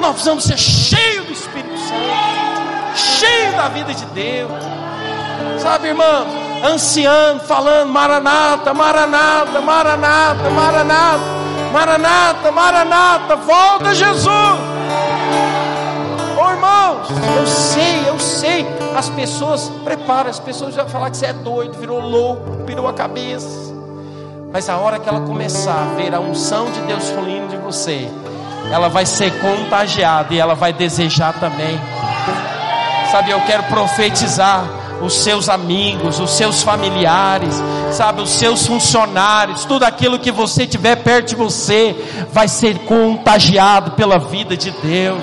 Nós precisamos ser cheios do Espírito Santo, cheio da vida de Deus. Sabe, irmão, anciano falando: Maranata, Maranata, Maranata, Maranata, Maranata, Maranata, volta Jesus. Oh, irmãos, eu sei, eu sei. As pessoas, prepara, as pessoas vão falar que você é doido, virou louco, pirou a cabeça. Mas a hora que ela começar a ver a unção de Deus fluindo de você, ela vai ser contagiada e ela vai desejar também. Sabe, eu quero profetizar os seus amigos, os seus familiares, sabe, os seus funcionários, tudo aquilo que você tiver perto de você vai ser contagiado pela vida de Deus,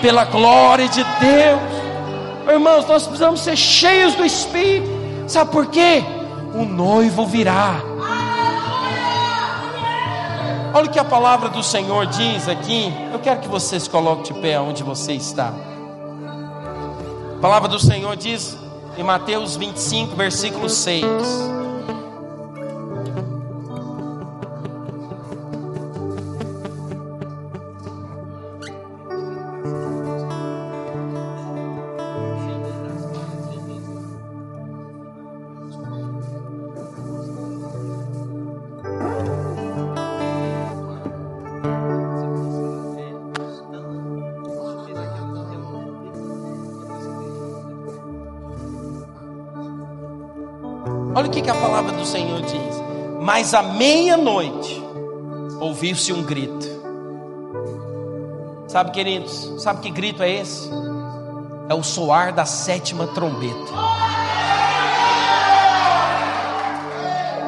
pela glória de Deus. Irmãos, nós precisamos ser cheios do Espírito. Sabe por quê? O noivo virá. Olha o que a palavra do Senhor diz aqui. Eu quero que vocês coloquem de pé onde você está. A palavra do Senhor diz em Mateus 25, versículo 6. Que, que a palavra do Senhor diz. Mas à meia-noite ouviu-se um grito. Sabe, queridos, sabe que grito é esse? É o soar da sétima trombeta.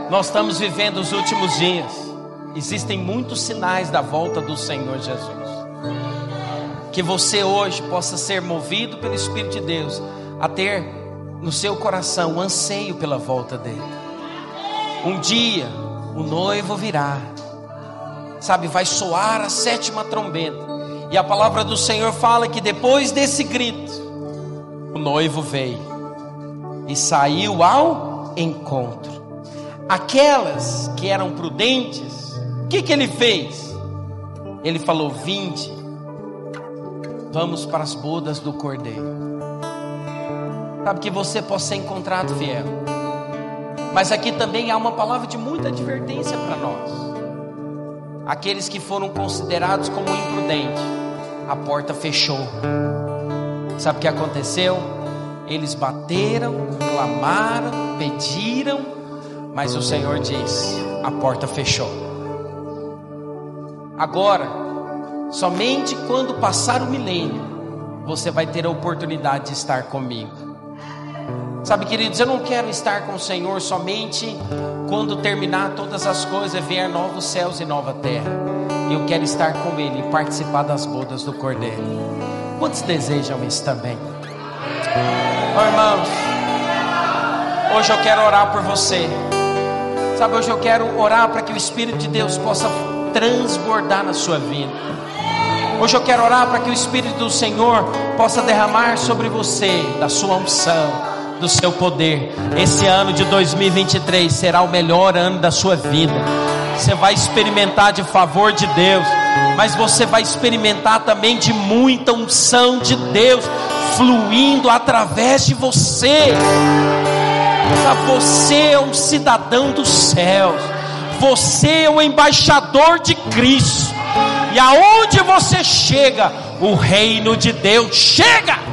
Nós estamos vivendo os últimos dias. Existem muitos sinais da volta do Senhor Jesus. Que você hoje possa ser movido pelo Espírito de Deus a ter no seu coração o anseio pela volta dele. Um dia o noivo virá, sabe, vai soar a sétima trombeta, e a palavra do Senhor fala que depois desse grito, o noivo veio e saiu ao encontro. Aquelas que eram prudentes, o que, que ele fez? Ele falou: Vinde, vamos para as bodas do cordeiro. Sabe que você possa ser encontrado fiel. Mas aqui também há uma palavra de muita advertência para nós. Aqueles que foram considerados como imprudentes, a porta fechou. Sabe o que aconteceu? Eles bateram, clamaram, pediram, mas o Senhor diz: a porta fechou. Agora, somente quando passar o milênio, você vai ter a oportunidade de estar comigo. Sabe, queridos, eu não quero estar com o Senhor somente quando terminar todas as coisas, vier novos céus e nova terra. Eu quero estar com Ele e participar das bodas do Cordeiro. Quantos desejam isso também? Oh, irmãos, hoje eu quero orar por você. Sabe, hoje eu quero orar para que o Espírito de Deus possa transbordar na sua vida. Hoje eu quero orar para que o Espírito do Senhor possa derramar sobre você da sua unção do seu poder. Esse ano de 2023 será o melhor ano da sua vida. Você vai experimentar de favor de Deus, mas você vai experimentar também de muita unção de Deus fluindo através de você. Você é um cidadão dos céus. Você é o embaixador de Cristo. E aonde você chega, o reino de Deus chega.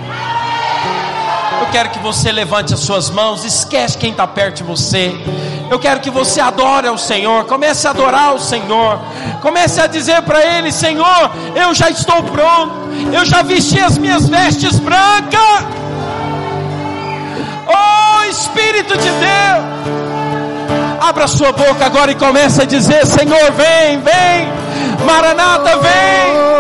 Quero que você levante as suas mãos, esquece quem está perto de você. Eu quero que você adore ao Senhor, comece a adorar ao Senhor, comece a dizer para Ele: Senhor, eu já estou pronto, eu já vesti as minhas vestes brancas. Oh Espírito de Deus, Abra sua boca agora e comece a dizer: Senhor, vem, vem. Maranata, vem.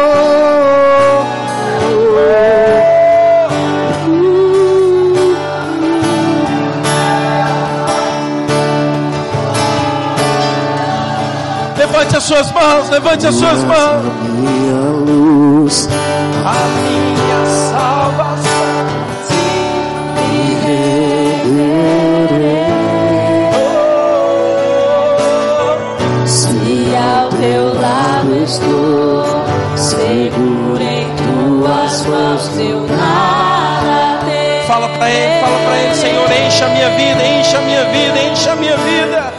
Levante as suas mãos, levante as suas mãos. minha luz, A minha salvação. Se ao teu lado estou, seguro em tuas mãos, eu nada temerei. Fala para ele, fala para ele, Senhor, encha a minha vida, encha a minha vida, encha a minha vida.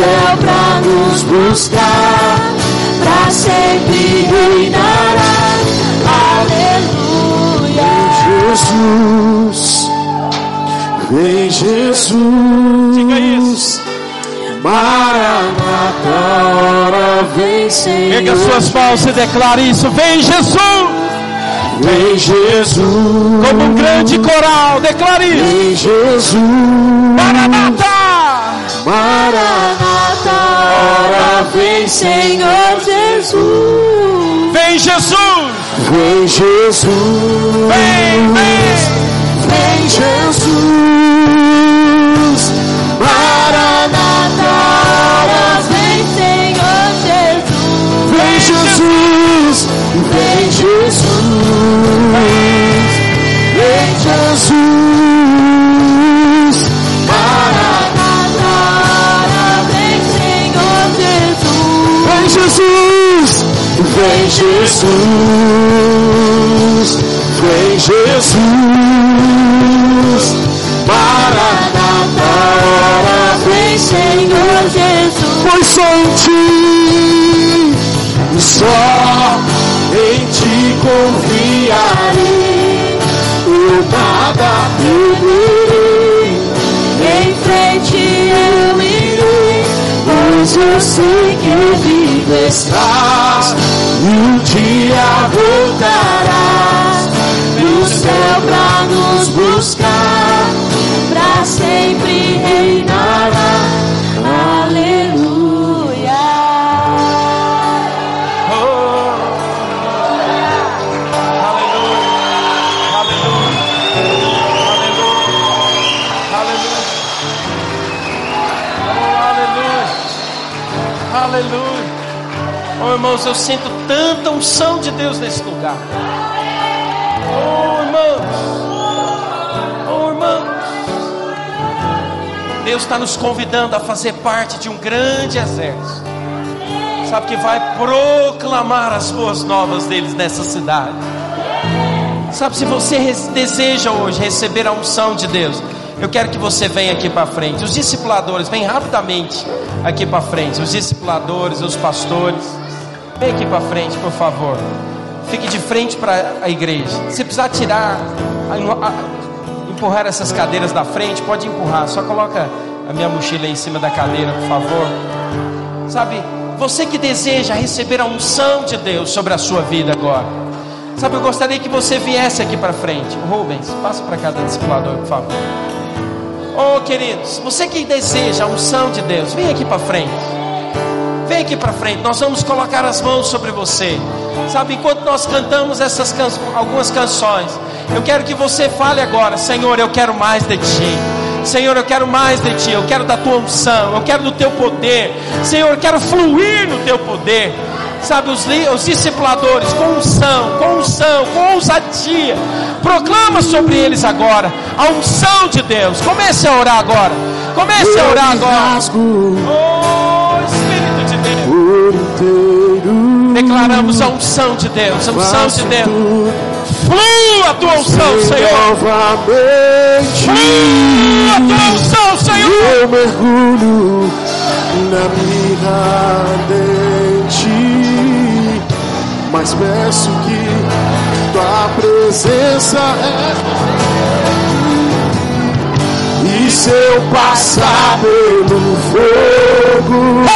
Céu pra nos buscar, pra sempre reinará. Aleluia. Jesus, vem Jesus, Diga isso. Maranata, hora vem Senhor, Pega as suas mãos e declare isso. Vem Jesus! vem Jesus, Como um grande coral, declare isso. vem Jesus, Maranata! Maranata, Ora vem, Senhor Jesus. Vem Jesus! vem Jesus, Vem, vem! vem Jesus, Maranata, vem Jesus, vem Jesus, Maranata, hora Vem, Senhor Jesus. pois só em ti, só em ti confiarei, eu nada temerei, Em frente eu irei, pois eu sei que vivo estás. Um dia Voltarás do céu pra nos buscar, pra sempre reinará. Irmãos, eu sinto tanta unção de Deus nesse lugar. Oh, irmãos. Oh, irmãos. Deus está nos convidando a fazer parte de um grande exército. Sabe que vai proclamar as boas novas deles nessa cidade. Sabe, se você deseja hoje receber a unção de Deus, eu quero que você venha aqui para frente. Os discipuladores, vem rapidamente aqui para frente. Os discipuladores, os pastores, vem aqui para frente, por favor. Fique de frente para a igreja. Se precisar tirar, empurrar essas cadeiras da frente, pode empurrar. Só coloca a minha mochila em cima da cadeira, por favor. Sabe, você que deseja receber a unção de Deus sobre a sua vida agora. Sabe, eu gostaria que você viesse aqui para frente. Rubens, passa para cada discipulador, por favor. Oh, queridos, você que deseja a unção de Deus, vem aqui para frente. Vem aqui para frente. Nós vamos colocar as mãos sobre você. Sabe, enquanto nós cantamos essas can algumas canções, eu quero que você fale agora, Senhor, eu quero mais de ti. Senhor, eu quero mais de ti, eu quero da tua unção, eu quero do teu poder. Senhor, eu quero fluir no teu poder sabe, os, os discipuladores, com unção, com unção, com ousadia, proclama sobre eles agora a unção de Deus. Comece a orar agora. Comece a orar agora. Oh Declaramos a unção de Deus, a unção de Deus. Flua a tua unção, Senhor. Flua a tua unção, Senhor. Eu mergulho na minha mas peço que tua presença é. E se eu passar pelo fogo,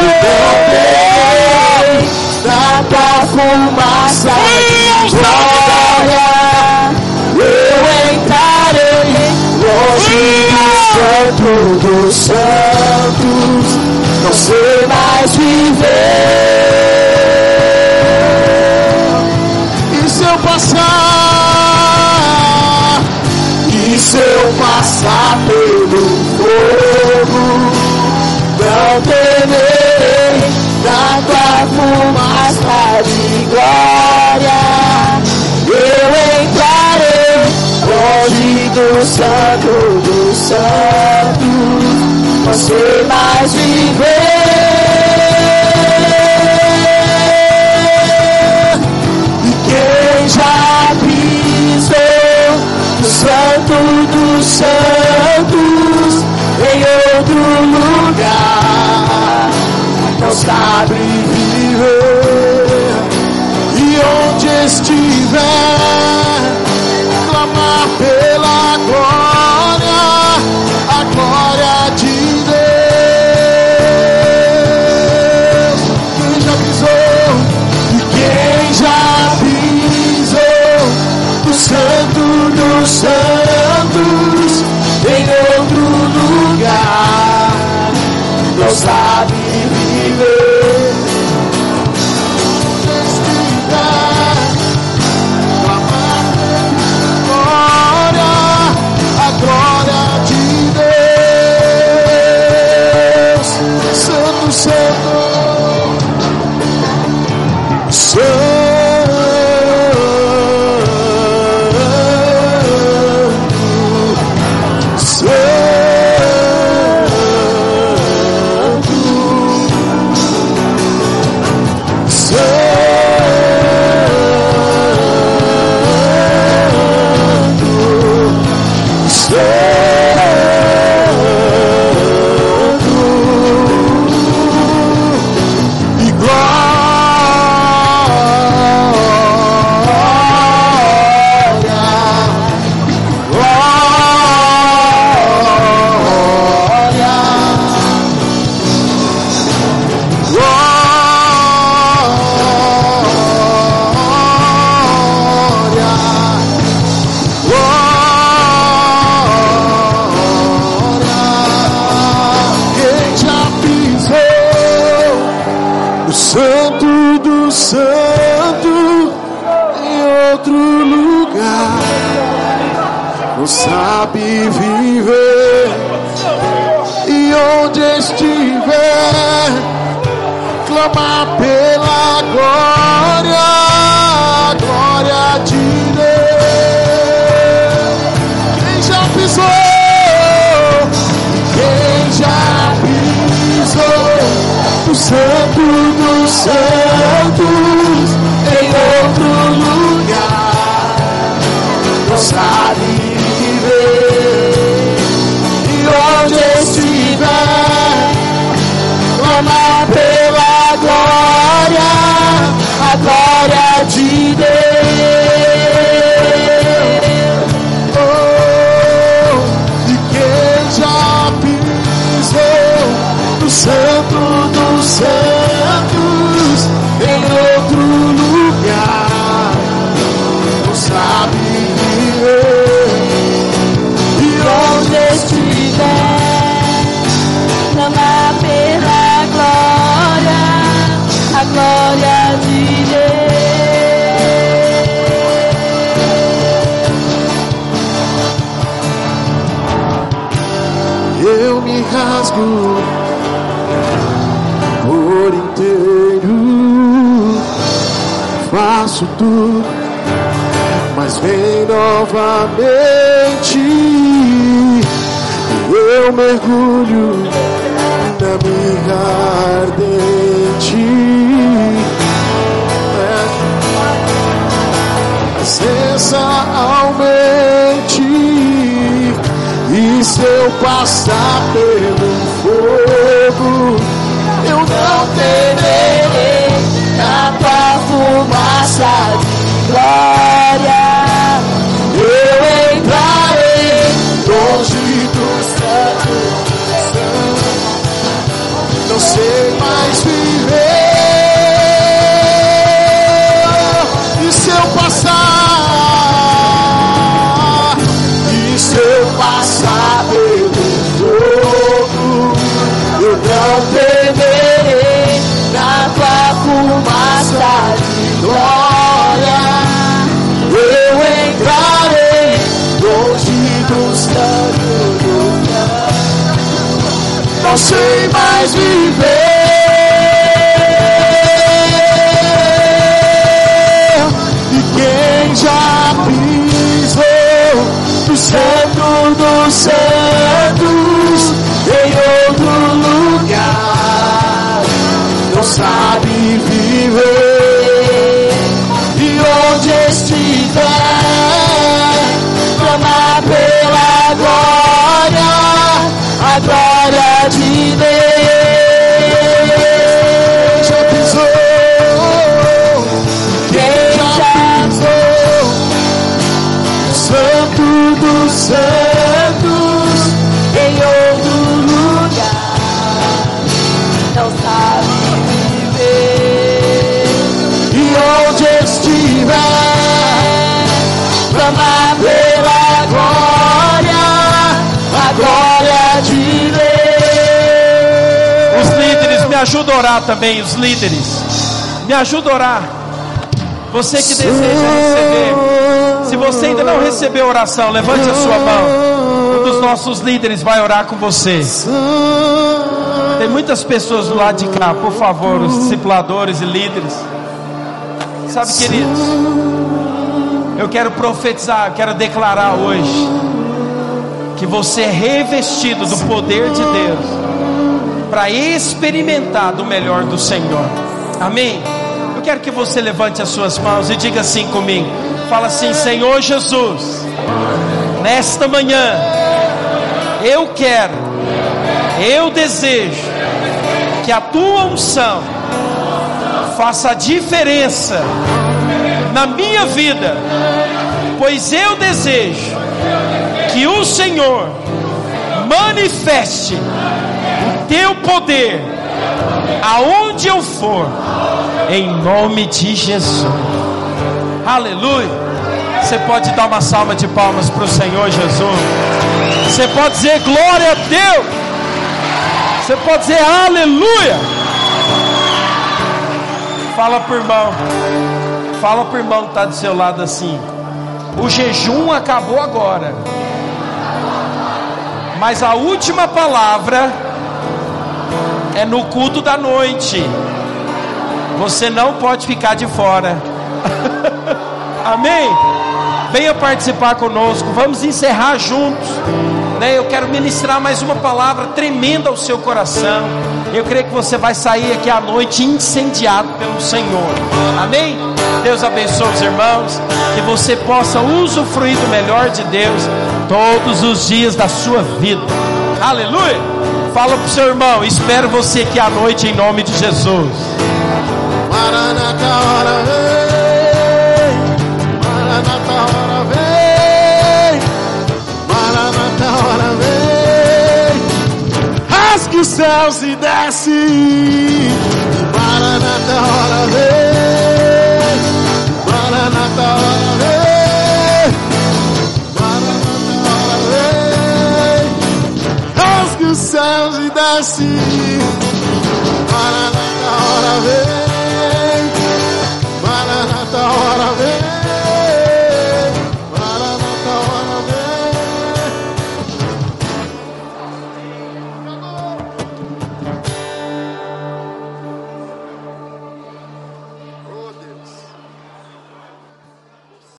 eu tua fumaça de glória, eu entrarei longe do santo dos santos, não sei mais viver. passar, e se eu passar pelo fogo, não temerei. da fumaça de glória. Eu entrarei longe do santo dos santos, você mais viver. já pisou santo dos santos em outro lugar. Não sabe viver desire. Pisou? Quem já pisou no santo dos santos em outro lugar? Não novamente. Eu mergulho na minha ardente. Presença aumente. E se eu passar pelo não temerei Na tua fumaça de glória. Eu entrarei longe dos santos. Não sei mais viver. Ajudam a orar também, os líderes. Me ajudam a orar. Você que deseja receber. Se você ainda não recebeu oração, levante a sua mão. Um dos nossos líderes vai orar com você. Tem muitas pessoas do lado de cá, por favor, os discipuladores e líderes. Sabe, queridos, eu quero profetizar, quero declarar hoje que você é revestido do poder de Deus para experimentar do melhor do Senhor. Amém? Eu quero que você levante as suas mãos e diga assim comigo. Fala assim, Senhor Jesus, nesta manhã eu quero, eu desejo que a tua unção faça a diferença na minha vida, pois eu desejo que o Senhor manifeste teu poder aonde eu for, em nome de Jesus. Aleluia. Você pode dar uma salva de palmas para o Senhor Jesus. Você pode dizer glória a Deus. Você pode dizer aleluia. Fala para o irmão. Fala para o irmão que está do seu lado assim. O jejum acabou agora. Mas a última palavra é no culto da noite. Você não pode ficar de fora. Amém? Venha participar conosco. Vamos encerrar juntos. Né? Eu quero ministrar mais uma palavra tremenda ao seu coração. Eu creio que você vai sair aqui à noite incendiado pelo Senhor. Amém? Deus abençoe os irmãos. Que você possa usufruir do melhor de Deus todos os dias da sua vida. Aleluia! Fala para o seu irmão, espero você aqui à noite em nome de Jesus. Maranata, hora vem. Maranata, hora vem. Maranata, hora vem. Rasgue os céus e desce. Maranata, hora vem. Para Paraná, hora ver.